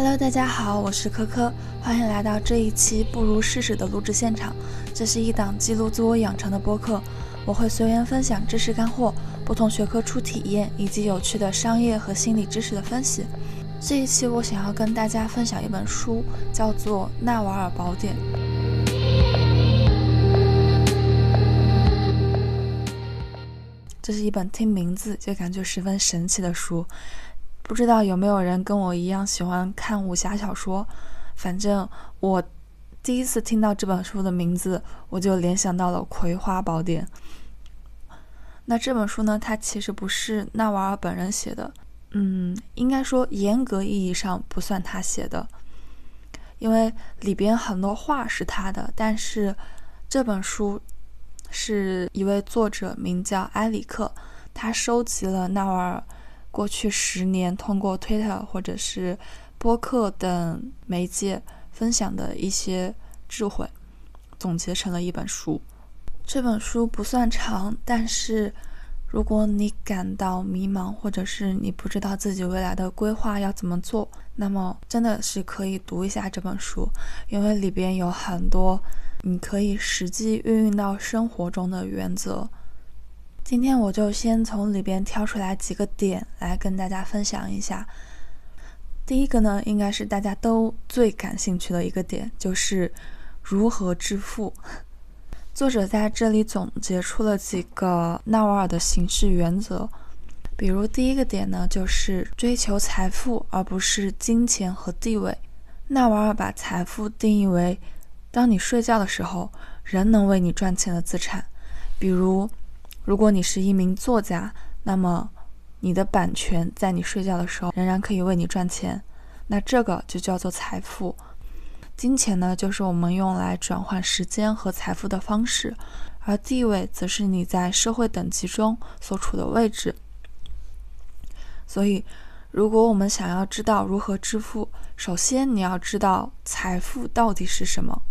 Hello，大家好，我是科科，欢迎来到这一期不如试试的录制现场。这是一档记录自我养成的播客，我会随缘分享知识干货、不同学科初体验以及有趣的商业和心理知识的分析。这一期我想要跟大家分享一本书，叫做《纳瓦尔宝典》。这是一本听名字就感觉十分神奇的书。不知道有没有人跟我一样喜欢看武侠小说？反正我第一次听到这本书的名字，我就联想到了《葵花宝典》。那这本书呢，它其实不是纳瓦尔本人写的，嗯，应该说严格意义上不算他写的，因为里边很多话是他的。但是这本书是一位作者名叫埃里克，他收集了纳瓦尔。过去十年，通过 Twitter 或者是播客等媒介分享的一些智慧，总结成了一本书。这本书不算长，但是如果你感到迷茫，或者是你不知道自己未来的规划要怎么做，那么真的是可以读一下这本书，因为里边有很多你可以实际运用到生活中的原则。今天我就先从里边挑出来几个点来跟大家分享一下。第一个呢，应该是大家都最感兴趣的一个点，就是如何致富。作者在这里总结出了几个纳瓦尔的行事原则，比如第一个点呢，就是追求财富而不是金钱和地位。纳瓦尔把财富定义为，当你睡觉的时候，人能为你赚钱的资产，比如。如果你是一名作家，那么你的版权在你睡觉的时候仍然可以为你赚钱，那这个就叫做财富。金钱呢，就是我们用来转换时间和财富的方式，而地位则是你在社会等级中所处的位置。所以，如果我们想要知道如何致富，首先你要知道财富到底是什么。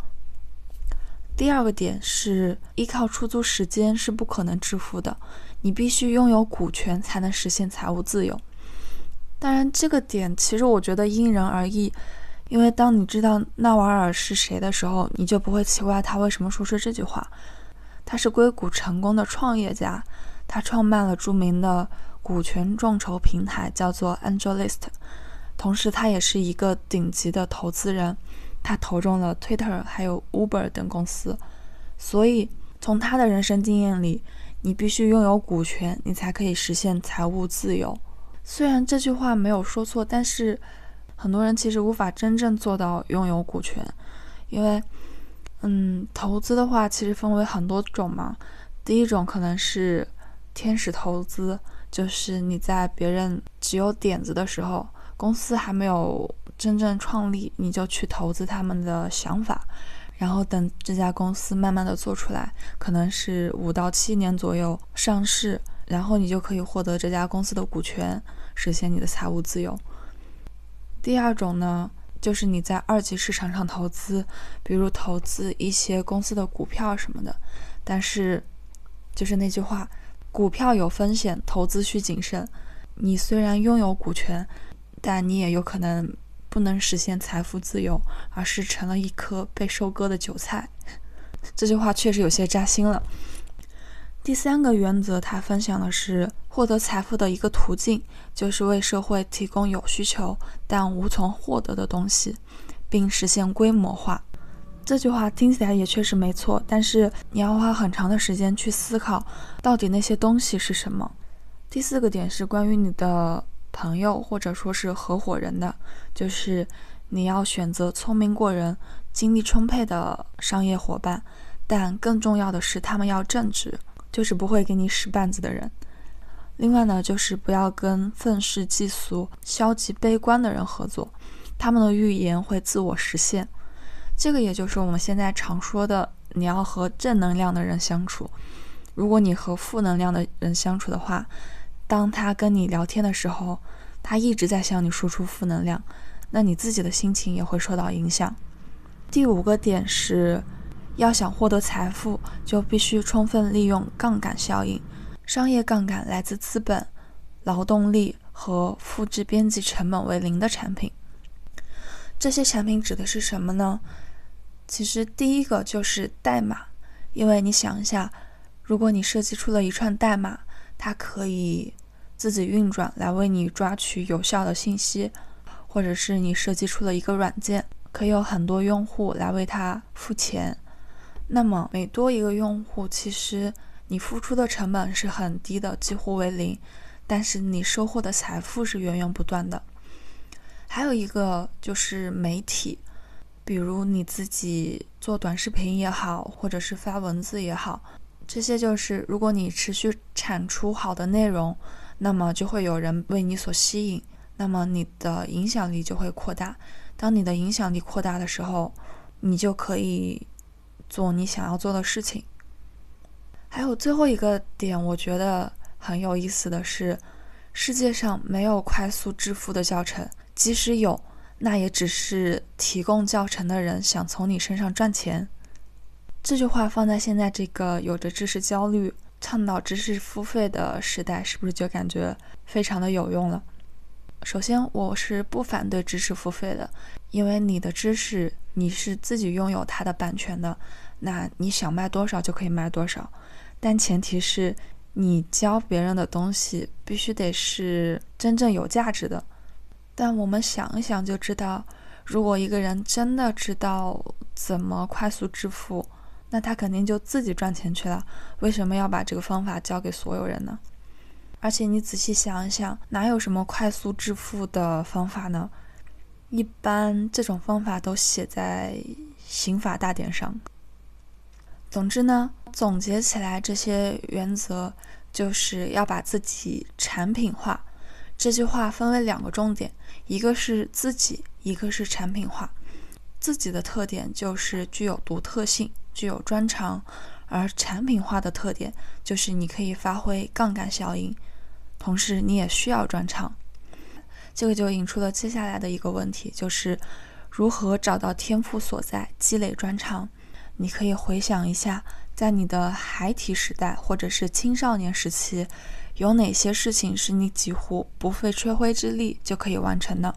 第二个点是依靠出租时间是不可能致富的，你必须拥有股权才能实现财务自由。当然，这个点其实我觉得因人而异，因为当你知道纳瓦尔是谁的时候，你就不会奇怪他为什么说出这句话。他是硅谷成功的创业家，他创办了著名的股权众筹平台，叫做 AngelList，同时他也是一个顶级的投资人。他投中了 Twitter 还有 Uber 等公司，所以从他的人生经验里，你必须拥有股权，你才可以实现财务自由。虽然这句话没有说错，但是很多人其实无法真正做到拥有股权，因为，嗯，投资的话其实分为很多种嘛。第一种可能是天使投资，就是你在别人只有点子的时候，公司还没有。真正创立，你就去投资他们的想法，然后等这家公司慢慢的做出来，可能是五到七年左右上市，然后你就可以获得这家公司的股权，实现你的财务自由。第二种呢，就是你在二级市场上投资，比如投资一些公司的股票什么的，但是就是那句话，股票有风险，投资需谨慎。你虽然拥有股权，但你也有可能。不能实现财富自由，而是成了一颗被收割的韭菜。这句话确实有些扎心了。第三个原则，他分享的是获得财富的一个途径，就是为社会提供有需求但无从获得的东西，并实现规模化。这句话听起来也确实没错，但是你要花很长的时间去思考，到底那些东西是什么。第四个点是关于你的。朋友或者说是合伙人的，就是你要选择聪明过人、精力充沛的商业伙伴，但更重要的是他们要正直，就是不会给你使绊子的人。另外呢，就是不要跟愤世嫉俗、消极悲观的人合作，他们的预言会自我实现。这个也就是我们现在常说的，你要和正能量的人相处。如果你和负能量的人相处的话，当他跟你聊天的时候，他一直在向你输出负能量，那你自己的心情也会受到影响。第五个点是，要想获得财富，就必须充分利用杠杆效应。商业杠杆来自资本、劳动力和复制边际成本为零的产品。这些产品指的是什么呢？其实第一个就是代码，因为你想一下，如果你设计出了一串代码，它可以自己运转来为你抓取有效的信息，或者是你设计出了一个软件，可以有很多用户来为它付钱，那么每多一个用户，其实你付出的成本是很低的，几乎为零，但是你收获的财富是源源不断的。还有一个就是媒体。比如你自己做短视频也好，或者是发文字也好，这些就是如果你持续产出好的内容，那么就会有人为你所吸引，那么你的影响力就会扩大。当你的影响力扩大的时候，你就可以做你想要做的事情。还有最后一个点，我觉得很有意思的是，世界上没有快速致富的教程，即使有。那也只是提供教程的人想从你身上赚钱。这句话放在现在这个有着知识焦虑、倡导知识付费的时代，是不是就感觉非常的有用了？首先，我是不反对知识付费的，因为你的知识你是自己拥有它的版权的，那你想卖多少就可以卖多少。但前提是你教别人的东西必须得是真正有价值的。但我们想一想就知道，如果一个人真的知道怎么快速致富，那他肯定就自己赚钱去了。为什么要把这个方法教给所有人呢？而且你仔细想一想，哪有什么快速致富的方法呢？一般这种方法都写在刑法大典上。总之呢，总结起来这些原则，就是要把自己产品化。这句话分为两个重点，一个是自己，一个是产品化。自己的特点就是具有独特性，具有专长；而产品化的特点就是你可以发挥杠杆效应，同时你也需要专长。这个就引出了接下来的一个问题，就是如何找到天赋所在，积累专长。你可以回想一下，在你的孩提时代或者是青少年时期。有哪些事情是你几乎不费吹灰之力就可以完成的？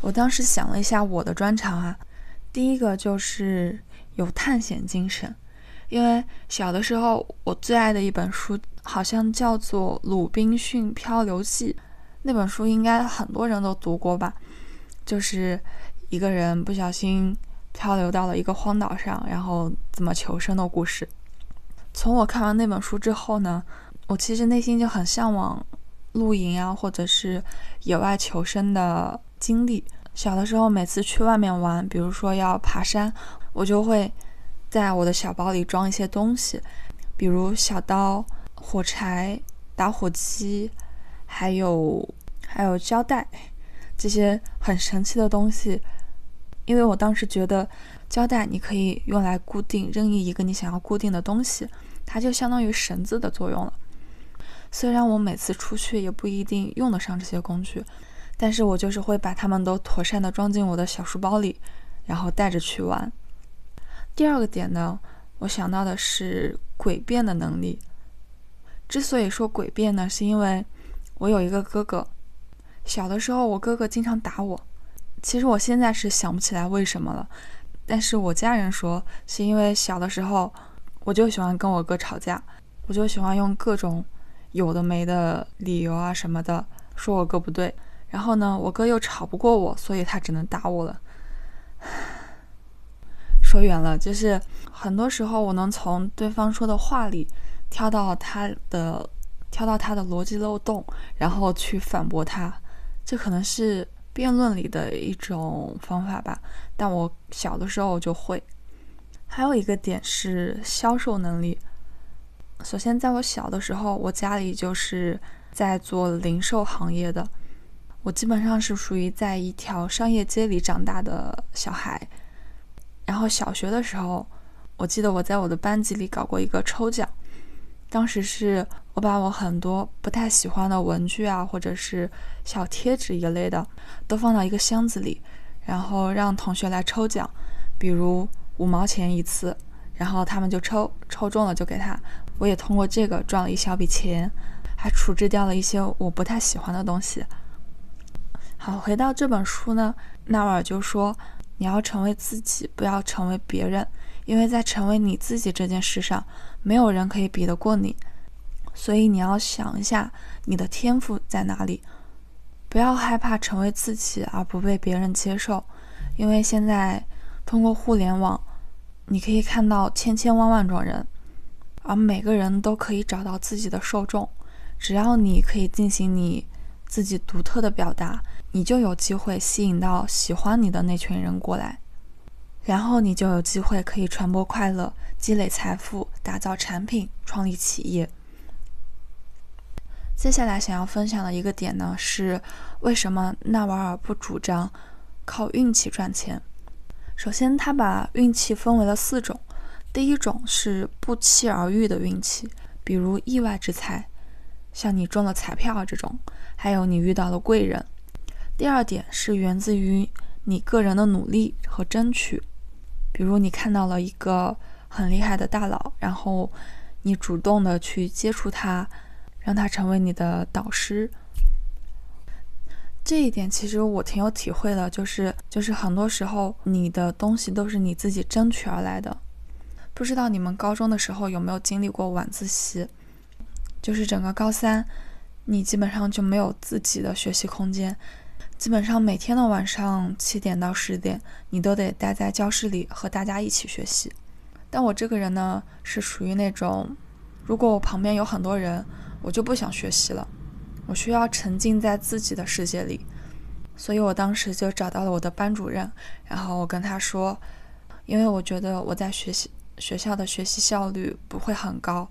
我当时想了一下我的专长啊，第一个就是有探险精神，因为小的时候我最爱的一本书好像叫做《鲁滨逊漂流记》，那本书应该很多人都读过吧？就是一个人不小心漂流到了一个荒岛上，然后怎么求生的故事。从我看完那本书之后呢？我其实内心就很向往露营啊，或者是野外求生的经历。小的时候，每次去外面玩，比如说要爬山，我就会在我的小包里装一些东西，比如小刀、火柴、打火机，还有还有胶带，这些很神奇的东西。因为我当时觉得胶带你可以用来固定任意一个你想要固定的东西，它就相当于绳子的作用了。虽然我每次出去也不一定用得上这些工具，但是我就是会把它们都妥善的装进我的小书包里，然后带着去玩。第二个点呢，我想到的是诡辩的能力。之所以说诡辩呢，是因为我有一个哥哥，小的时候我哥哥经常打我，其实我现在是想不起来为什么了，但是我家人说是因为小的时候我就喜欢跟我哥吵架，我就喜欢用各种。有的没的理由啊什么的，说我哥不对，然后呢，我哥又吵不过我，所以他只能打我了。说远了，就是很多时候我能从对方说的话里挑到他的，挑到他的逻辑漏洞，然后去反驳他。这可能是辩论里的一种方法吧，但我小的时候就会。还有一个点是销售能力。首先，在我小的时候，我家里就是在做零售行业的，我基本上是属于在一条商业街里长大的小孩。然后小学的时候，我记得我在我的班级里搞过一个抽奖，当时是我把我很多不太喜欢的文具啊，或者是小贴纸一类的，都放到一个箱子里，然后让同学来抽奖，比如五毛钱一次，然后他们就抽，抽中了就给他。我也通过这个赚了一小笔钱，还处置掉了一些我不太喜欢的东西。好，回到这本书呢，纳瓦尔就说，你要成为自己，不要成为别人，因为在成为你自己这件事上，没有人可以比得过你。所以你要想一下，你的天赋在哪里？不要害怕成为自己而不被别人接受，因为现在通过互联网，你可以看到千千万万种人，而每个人都可以找到自己的受众。只要你可以进行你自己独特的表达，你就有机会吸引到喜欢你的那群人过来，然后你就有机会可以传播快乐、积累财富、打造产品、创立企业。接下来想要分享的一个点呢，是为什么纳瓦尔不主张靠运气赚钱？首先，他把运气分为了四种，第一种是不期而遇的运气，比如意外之财，像你中了彩票这种，还有你遇到了贵人。第二点是源自于你个人的努力和争取，比如你看到了一个很厉害的大佬，然后你主动的去接触他。让他成为你的导师，这一点其实我挺有体会的，就是就是很多时候你的东西都是你自己争取而来的。不知道你们高中的时候有没有经历过晚自习？就是整个高三，你基本上就没有自己的学习空间，基本上每天的晚上七点到十点，你都得待在教室里和大家一起学习。但我这个人呢，是属于那种，如果我旁边有很多人。我就不想学习了，我需要沉浸在自己的世界里，所以我当时就找到了我的班主任，然后我跟他说，因为我觉得我在学习学校的学习效率不会很高，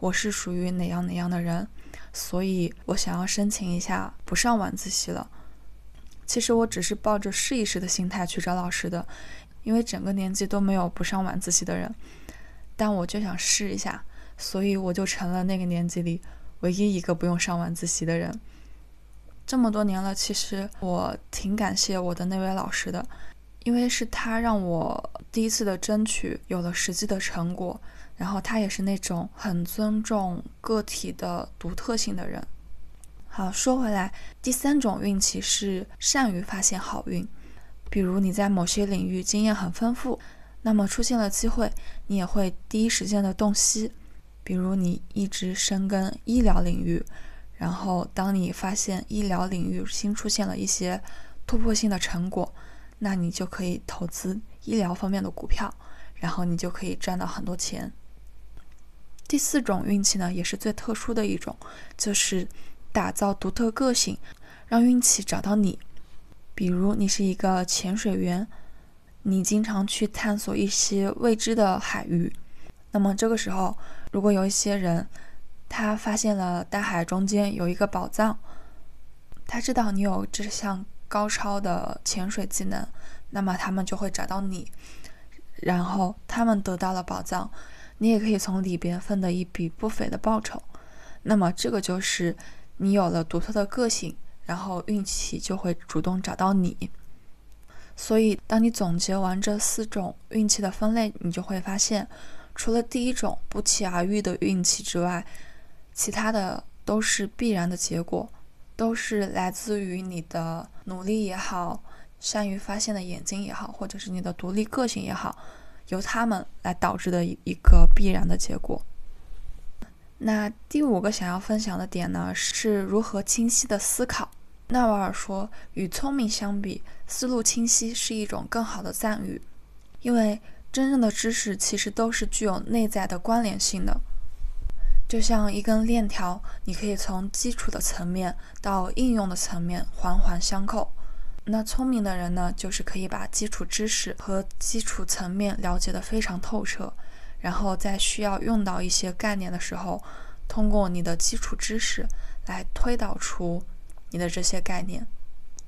我是属于哪样哪样的人，所以我想要申请一下不上晚自习了。其实我只是抱着试一试的心态去找老师的，因为整个年级都没有不上晚自习的人，但我就想试一下，所以我就成了那个年级里。唯一一个不用上晚自习的人，这么多年了，其实我挺感谢我的那位老师的，因为是他让我第一次的争取有了实际的成果，然后他也是那种很尊重个体的独特性的人。好，说回来，第三种运气是善于发现好运，比如你在某些领域经验很丰富，那么出现了机会，你也会第一时间的洞悉。比如你一直深耕医疗领域，然后当你发现医疗领域新出现了一些突破性的成果，那你就可以投资医疗方面的股票，然后你就可以赚到很多钱。第四种运气呢，也是最特殊的一种，就是打造独特个性，让运气找到你。比如你是一个潜水员，你经常去探索一些未知的海域，那么这个时候。如果有一些人，他发现了大海中间有一个宝藏，他知道你有这项高超的潜水技能，那么他们就会找到你，然后他们得到了宝藏，你也可以从里边分得一笔不菲的报酬。那么这个就是你有了独特的个性，然后运气就会主动找到你。所以，当你总结完这四种运气的分类，你就会发现。除了第一种不期而遇的运气之外，其他的都是必然的结果，都是来自于你的努力也好，善于发现的眼睛也好，或者是你的独立个性也好，由他们来导致的一一个必然的结果。那第五个想要分享的点呢，是如何清晰的思考。纳瓦尔说，与聪明相比，思路清晰是一种更好的赞誉，因为。真正的知识其实都是具有内在的关联性的，就像一根链条，你可以从基础的层面到应用的层面环环相扣。那聪明的人呢，就是可以把基础知识和基础层面了解得非常透彻，然后在需要用到一些概念的时候，通过你的基础知识来推导出你的这些概念。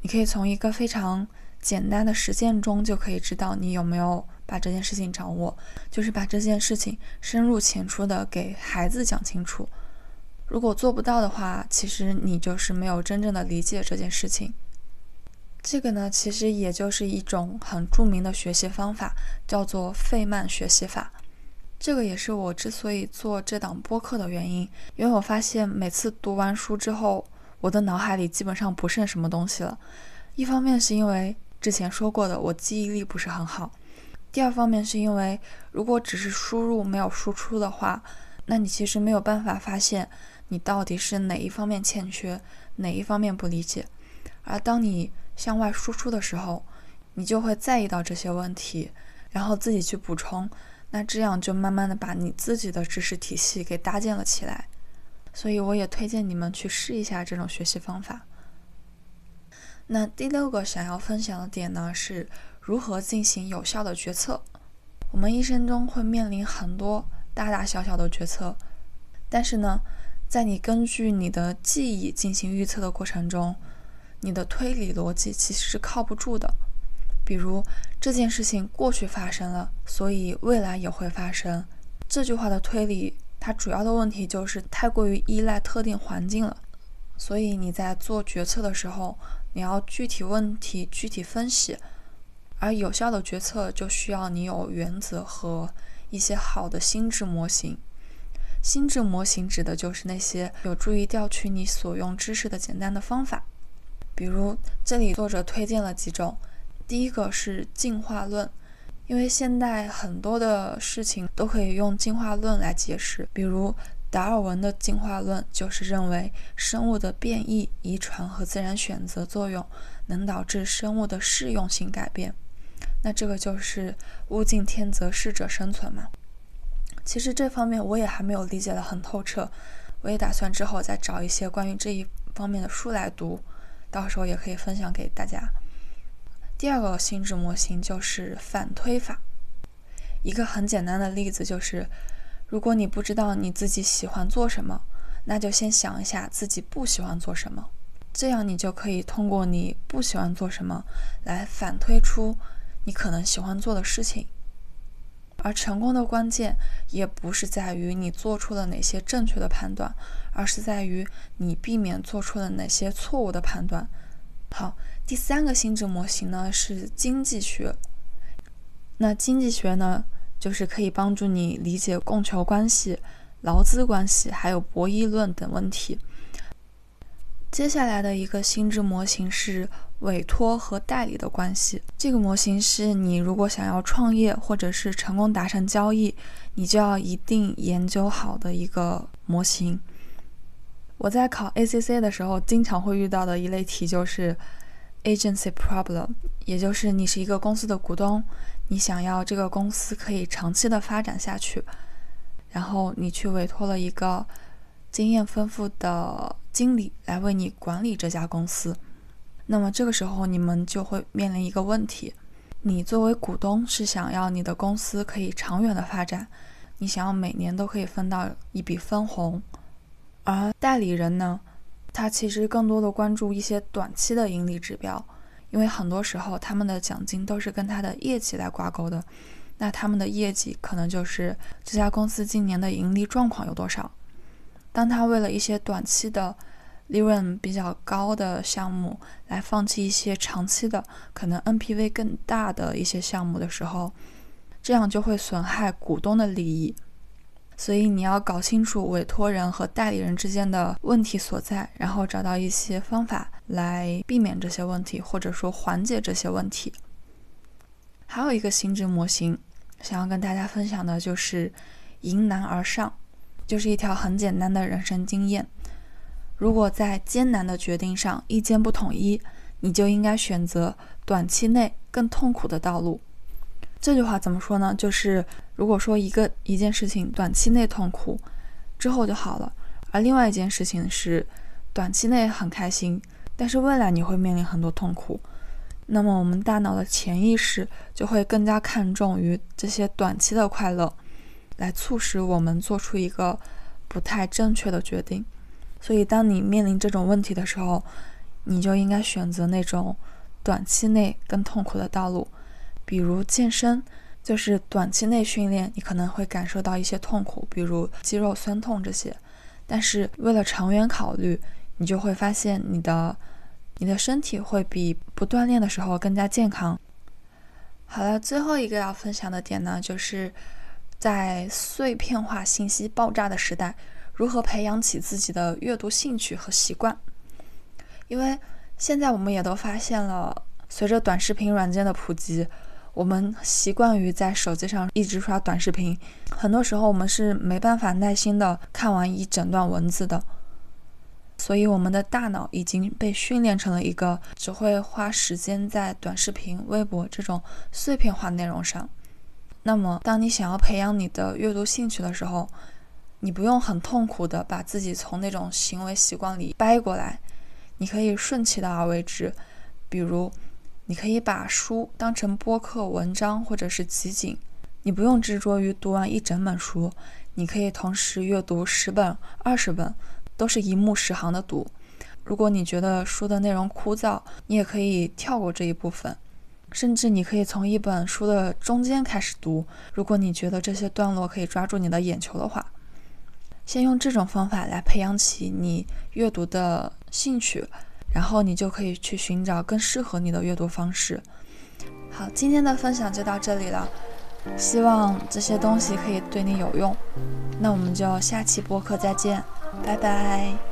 你可以从一个非常简单的实践中就可以知道你有没有。把这件事情掌握，就是把这件事情深入浅出的给孩子讲清楚。如果做不到的话，其实你就是没有真正的理解这件事情。这个呢，其实也就是一种很著名的学习方法，叫做费曼学习法。这个也是我之所以做这档播客的原因，因为我发现每次读完书之后，我的脑海里基本上不剩什么东西了。一方面是因为之前说过的，我记忆力不是很好。第二方面是因为，如果只是输入没有输出的话，那你其实没有办法发现你到底是哪一方面欠缺，哪一方面不理解。而当你向外输出的时候，你就会在意到这些问题，然后自己去补充。那这样就慢慢的把你自己的知识体系给搭建了起来。所以我也推荐你们去试一下这种学习方法。那第六个想要分享的点呢，是如何进行有效的决策。我们一生中会面临很多大大小小的决策，但是呢，在你根据你的记忆进行预测的过程中，你的推理逻辑其实是靠不住的。比如这件事情过去发生了，所以未来也会发生。这句话的推理，它主要的问题就是太过于依赖特定环境了。所以你在做决策的时候，你要具体问题具体分析，而有效的决策就需要你有原则和一些好的心智模型。心智模型指的就是那些有助于调取你所用知识的简单的方法。比如这里作者推荐了几种，第一个是进化论，因为现代很多的事情都可以用进化论来解释，比如。达尔文的进化论就是认为生物的变异、遗传和自然选择作用能导致生物的适用性改变。那这个就是物竞天择，适者生存嘛。其实这方面我也还没有理解的很透彻，我也打算之后再找一些关于这一方面的书来读，到时候也可以分享给大家。第二个心智模型就是反推法，一个很简单的例子就是。如果你不知道你自己喜欢做什么，那就先想一下自己不喜欢做什么，这样你就可以通过你不喜欢做什么来反推出你可能喜欢做的事情。而成功的关键也不是在于你做出了哪些正确的判断，而是在于你避免做出了哪些错误的判断。好，第三个心智模型呢是经济学。那经济学呢？就是可以帮助你理解供求关系、劳资关系，还有博弈论等问题。接下来的一个心智模型是委托和代理的关系。这个模型是你如果想要创业或者是成功达成交易，你就要一定研究好的一个模型。我在考 ACC 的时候，经常会遇到的一类题就是 agency problem，也就是你是一个公司的股东。你想要这个公司可以长期的发展下去，然后你去委托了一个经验丰富的经理来为你管理这家公司，那么这个时候你们就会面临一个问题：你作为股东是想要你的公司可以长远的发展，你想要每年都可以分到一笔分红，而代理人呢，他其实更多的关注一些短期的盈利指标。因为很多时候，他们的奖金都是跟他的业绩来挂钩的，那他们的业绩可能就是这家公司今年的盈利状况有多少。当他为了一些短期的利润比较高的项目来放弃一些长期的可能 NPV 更大的一些项目的时候，这样就会损害股东的利益。所以你要搞清楚委托人和代理人之间的问题所在，然后找到一些方法来避免这些问题，或者说缓解这些问题。还有一个心智模型，想要跟大家分享的就是迎难而上，就是一条很简单的人生经验。如果在艰难的决定上意见不统一，你就应该选择短期内更痛苦的道路。这句话怎么说呢？就是如果说一个一件事情短期内痛苦，之后就好了，而另外一件事情是短期内很开心，但是未来你会面临很多痛苦，那么我们大脑的潜意识就会更加看重于这些短期的快乐，来促使我们做出一个不太正确的决定。所以，当你面临这种问题的时候，你就应该选择那种短期内更痛苦的道路。比如健身，就是短期内训练，你可能会感受到一些痛苦，比如肌肉酸痛这些。但是为了长远考虑，你就会发现你的你的身体会比不锻炼的时候更加健康。好了，最后一个要分享的点呢，就是在碎片化信息爆炸的时代，如何培养起自己的阅读兴趣和习惯？因为现在我们也都发现了。随着短视频软件的普及，我们习惯于在手机上一直刷短视频，很多时候我们是没办法耐心的看完一整段文字的。所以，我们的大脑已经被训练成了一个只会花时间在短视频、微博这种碎片化内容上。那么，当你想要培养你的阅读兴趣的时候，你不用很痛苦的把自己从那种行为习惯里掰过来，你可以顺其道而为之。比如，你可以把书当成播客、文章或者是集锦，你不用执着于读完一整本书，你可以同时阅读十本、二十本。都是一目十行的读。如果你觉得书的内容枯燥，你也可以跳过这一部分，甚至你可以从一本书的中间开始读。如果你觉得这些段落可以抓住你的眼球的话，先用这种方法来培养起你阅读的兴趣，然后你就可以去寻找更适合你的阅读方式。好，今天的分享就到这里了，希望这些东西可以对你有用。那我们就下期播客再见。拜拜。